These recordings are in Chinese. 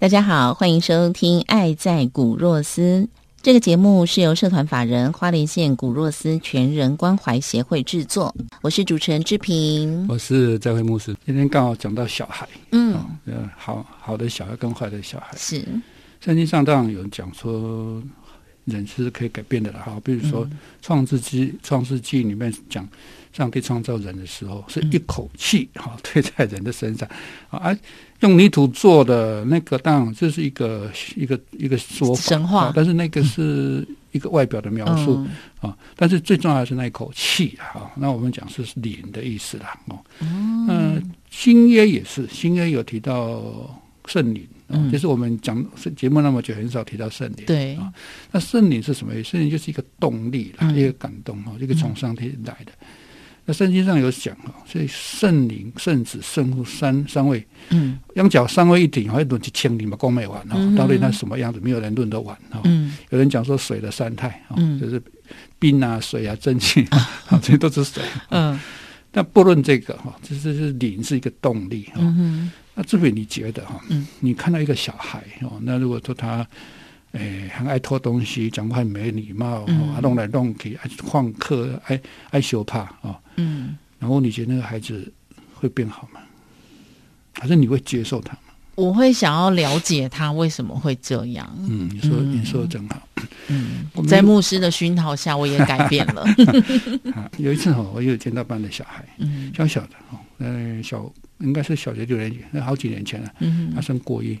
大家好，欢迎收听《爱在古若斯》这个节目，是由社团法人花莲县古若斯全人关怀协会制作。我是主持人志平，我是在会牧师。今天刚好讲到小孩，嗯，呃，好好的小孩跟坏的小孩，是圣经上当然有人讲说人是可以改变的了哈。比如说《创世纪》《创世纪》里面讲。上帝创造人的时候，是一口气哈 推在人的身上，啊，用泥土做的那个，当然这是一个一个一个说法，神话。但是那个是一个外表的描述啊，但是最重要的是那一口气哈。那我们讲是灵的意思啦，哦，嗯，新约也是，新约有提到圣灵，就是我们讲节目那么久，很少提到圣灵，对啊。那圣灵是什么意思？圣灵就是一个动力啦，一个感动哈，一个从上天来的。那圣经上有讲哈，所以圣灵、圣子、圣父三三位，嗯，羊角三位一体，还论起千里嘛，光没完哈。到底那什么样子，没有人论得完哈。嗯，有人讲说水的三态，嗯，就是冰啊、水啊、蒸汽，啊，这些都是水。嗯，但不论这个哈，这这是灵是一个动力哈。嗯那这边你觉得哈？嗯，你看到一个小孩哦，那如果说他。诶，很爱偷东西，讲话没礼貌，啊，弄来弄去，爱旷课，爱爱羞怕啊。嗯。然后你觉得那个孩子会变好吗？还是你会接受他吗？我会想要了解他为什么会这样。嗯，你说你说的真好。嗯，在牧师的熏陶下，我也改变了。有一次哈，我有见到班的小孩，嗯，小小的哈，呃，小应该是小学六年级，那好几年前了。嗯，他升国一。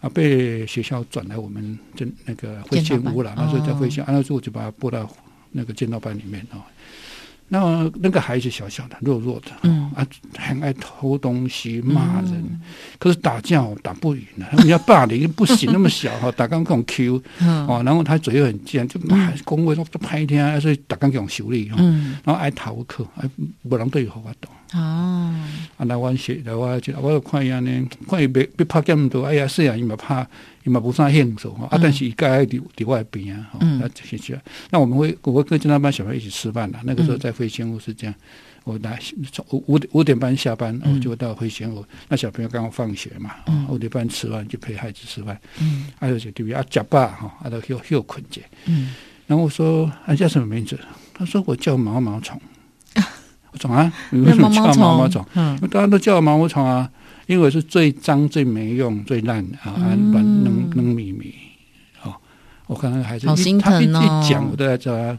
啊，被学校转来我们这那个会见屋了，那时候在会建，那时候我就把他拨到那个剑道班里面啊。那那个孩子小小的、弱弱的，嗯。啊，很爱偷东西、骂人，可是打架打不赢啊，人家霸凌不行，那么小哈，打刚刚 Q，哦，然后他嘴又很贱，就骂公会说都拍天，所以打刚给我修理哈，然后爱逃课，哎，不能对好发动。哦，啊，来我写，来我就我看伊安尼，看伊别别拍咁多，哎呀，虽然伊嘛拍，伊嘛无啥兴趣啊，但是伊该伫伫外边啊，那这些。那我们会，我会跟那班小朋友一起吃饭的。那个时候在飞仙屋是这样，我来从五五五点半下班，我就到飞仙屋。那小朋友刚刚放学嘛，五点半吃完就陪孩子吃饭。嗯，还有就对不啊，夹爸哈，啊都休休困觉。嗯，然后我说，啊叫什么名字？他说我叫毛毛虫。我虫啊，为什么叫毛毛虫？嗯，大家都叫我毛毛虫啊，因为是最脏、最没用、最烂啊，软能能咪咪。哦，我看那个孩子，好心疼。一讲，我都在叫他。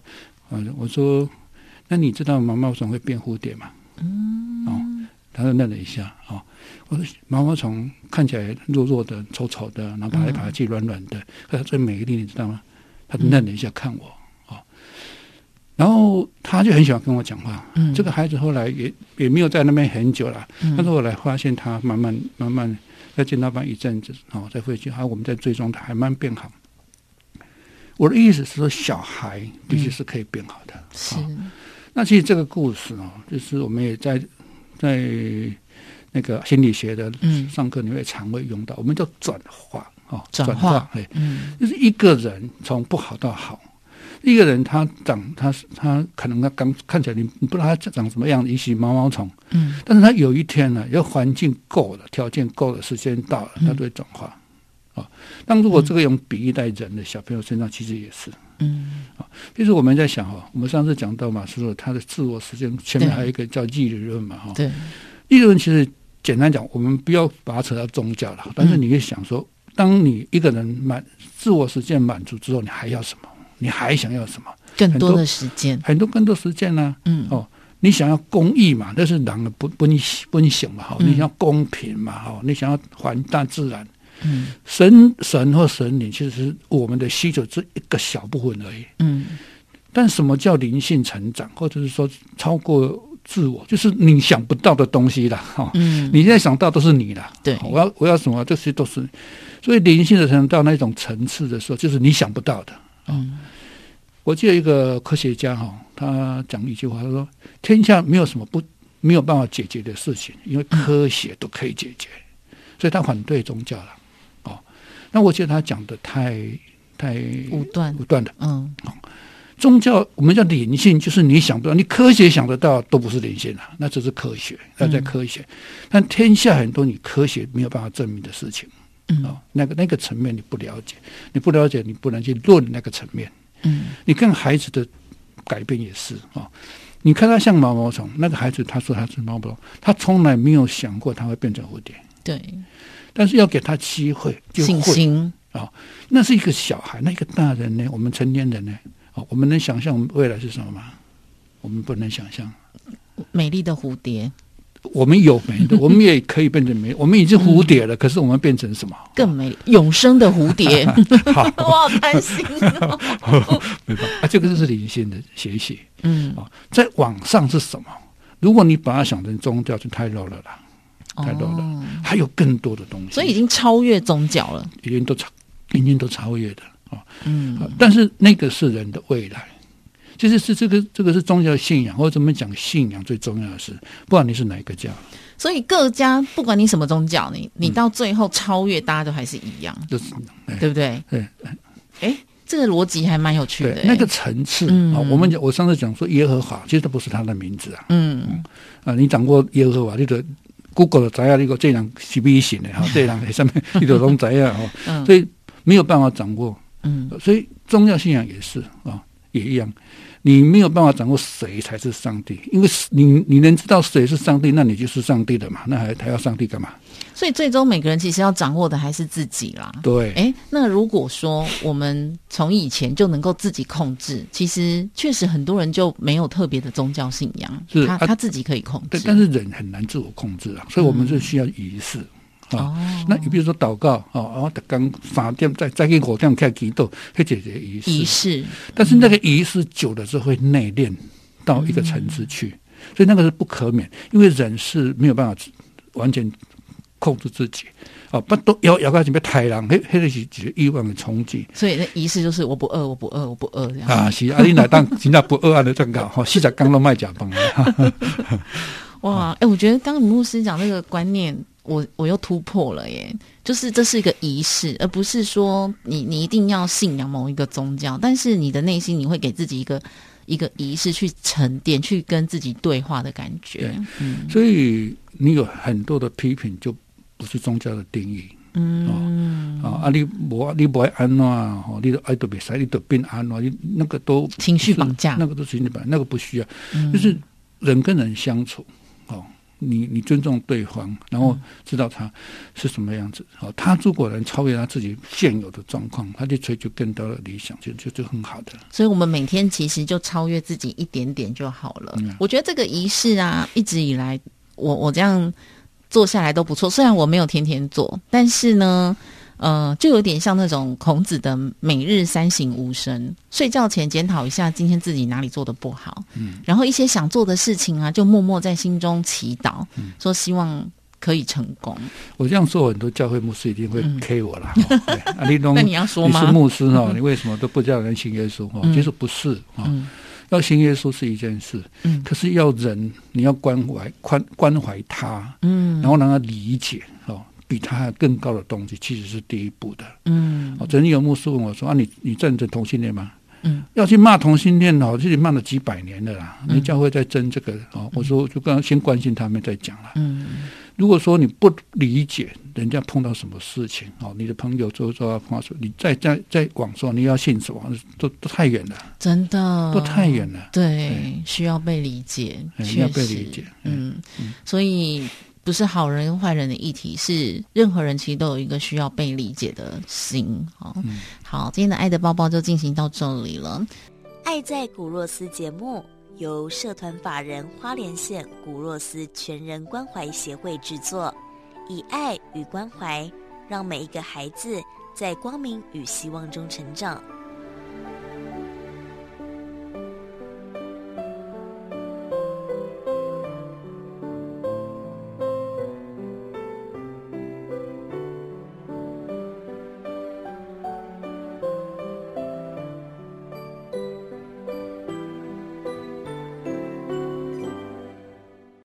嗯，我说，那你知道毛毛虫会变蝴蝶吗？嗯，哦，他就愣了一下。哦，我说毛毛虫看起来弱弱的、丑丑的，然后爬来爬去、软软的，可它最美丽，你知道吗？他愣了一下看我。哦然后他就很喜欢跟我讲话。嗯，这个孩子后来也也没有在那边很久了。但是后来发现他慢慢慢慢在见到班一阵子，哦，再回去，还我们在追踪他，还蛮变好。我的意思是说，小孩必须是可以变好的。是。那其实这个故事哦，就是我们也在在那个心理学的上课里面常会用到，我们叫转化哦，转化。哎，嗯，就是一个人从不好到好。一个人他长他他可能他刚看起来你你不知道他长什么样子，也许毛毛虫，嗯，但是他有一天呢，要环境够了，条件够了，时间到了，他就会转化。啊。但如果这个用比喻在人的小朋友身上，其实也是，嗯。啊。其实我们在想哈，我们上次讲到嘛，是说他的自我实现，前面还有一个叫义理论嘛，哈，对，义理论其实简单讲，我们不要把它扯到宗教了，但是你会想说，当你一个人满自我实现满足之后，你还要什么？你还想要什么？更多的时间，很多更多时间呢？嗯，哦，你想要公益嘛，那是人的本本本性嘛，哈，你想要公平嘛，哈，你想要还大自然，嗯神神或神灵其实是我们的需求这一个小部分而已。嗯但什么叫灵性成长，或者是说超过自我，就是你想不到的东西啦，哈、嗯，你现在想到都是你啦。对我要我要什么，这些都是。所以灵性的成长到那种层次的时候，就是你想不到的。嗯我记得一个科学家哈，他讲一句话，他说：“天下没有什么不没有办法解决的事情，因为科学都可以解决。所以他反对宗教了。哦，那我觉得他讲的太太武断武断的。嗯宗教我们叫灵性，就是你想不到，你科学想得到都不是灵性啊，那只是科学，那在科学。但天下很多你科学没有办法证明的事情嗯哦，那个那个层面你不了解，你不了解，你不能去论那个层面。嗯你看孩子的改变也是啊、哦，你看他像毛毛虫，那个孩子他说他是毛毛虫，他从来没有想过他会变成蝴蝶，对，但是要给他机会就信会。心那是一个小孩，那一个大人呢？我们成年人呢？哦，我们能想象我们未来是什么吗？我们不能想象。美丽的蝴蝶我们有美的，我们也可以变成美。我们已经蝴蝶了，可是我们变成什么？更美，永生的蝴蝶，好，我好担心哦。没办法，啊，这个就是灵性的学习嗯，啊。在网上是什么？如果你把它想成宗教，就太 low 了啦，太 low 了。哦，还有更多的东西，所以已经超越宗教了。已经都超，已经都超越的啊。嗯啊但是那个是人的未来，其实是这个这个是宗教信仰，或者怎么讲信仰最重要的是，不管你是哪一个教，所以各家不管你什么宗教，你你到最后超越，大家都还是一样，就是对不对？对哎，这个逻辑还蛮有趣的那个层次嗯。啊。我们讲我上次讲说耶和华，其实这不是他的名字啊。嗯。啊！你掌握耶和华，你的 Google 的知影，你个这人是不行的哈，这人上面 你就拢知啊哈，嗯。所以没有办法掌握。嗯。所以宗教信仰也是啊，也一样，你没有办法掌握谁才是上帝，因为你你能知道谁是上帝，那你就是上帝的嘛，那还还要上帝干嘛？所以最终每个人其实要掌握的还是自己啦。对，哎，那如果说我们从以前就能够自己控制，其实确实很多人就没有特别的宗教信仰，他是啊他自己可以控制。对，但是人很难自我控制啊，所以我们是需要仪式。啊哦，那你比如说祷告哦，然后刚三点再再给火点开祈祷，会解决仪式。仪式，但是那个仪式久了之后会内敛到一个层次去，所以那个是不可免，因为人是没有办法完全控制自己。啊，不都要要开始被太人，迄迄个是一个欲望的冲击。所以那仪式就是我不饿，我不饿，我不饿这样。啊，是啊，你来当真正不饿啊的这个吼，四十刚都卖假饭的，哇，哎、我觉得刚刚牧师讲这个观念，我我又突破了耶。就是这是一个仪式，而不是说你你一定要信仰某一个宗教，但是你的内心你会给自己一个一个仪式去沉淀，去跟自己对话的感觉对。嗯所以你有很多的批评就不是宗教的定义。嗯，啊，啊，你无你不爱安怎吼，你都爱都别使，你都变安怎，你那个都情绪绑架那个都情绪绑架，那个不需要，嗯就是人跟人相处，哦，你你尊重对方，然后知道他是什么样子，哦，他如果能超越他自己现有的状况，他就追求更多的理想，就就就很好的。所以我们每天其实就超越自己一点点就好了。嗯我觉得这个仪式啊，一直以来我我这样做下来都不错。虽然我没有天天做，但是呢，呃，就有点像那种孔子的每日三省吾身，睡觉前检讨一下今天自己哪里做的不好，嗯，然后一些想做的事情啊，就默默在心中祈祷，嗯。说希望可以成功。我这样说，很多教会牧师一定会嗯。K 我啦。那你要说吗？你是牧师哦，你为什么都不叫人信耶稣？哦，嗯。其实不是哦，嗯。要信耶稣是一件事，嗯。可是要人，你要关怀宽关怀他，嗯。然后让他理解哦，比他更高的东西，其实是第一步的。嗯哦，曾经有牧师问我说：“啊，你你赞成同性恋吗？”嗯要去骂同性恋哦，这里骂了几百年的啦。嗯你教会在争这个哦，我说就刚刚先关心他们再讲了。嗯如果说你不理解人家碰到什么事情哦，你的朋友周遭啊碰到什么，你再再再广说你要信什么，都都太远了，真的都太远了。对对，需要被理解，哎确要被理解嗯嗯，所以不是好人跟坏人的议题是任何人其实都有一个需要被理解的心好好今天的爱的抱抱就进行到这里了。爱在古若斯节目由社团法人花莲县古若斯全人关怀协会制作以爱与关怀让每一个孩子在光明与希望中成长。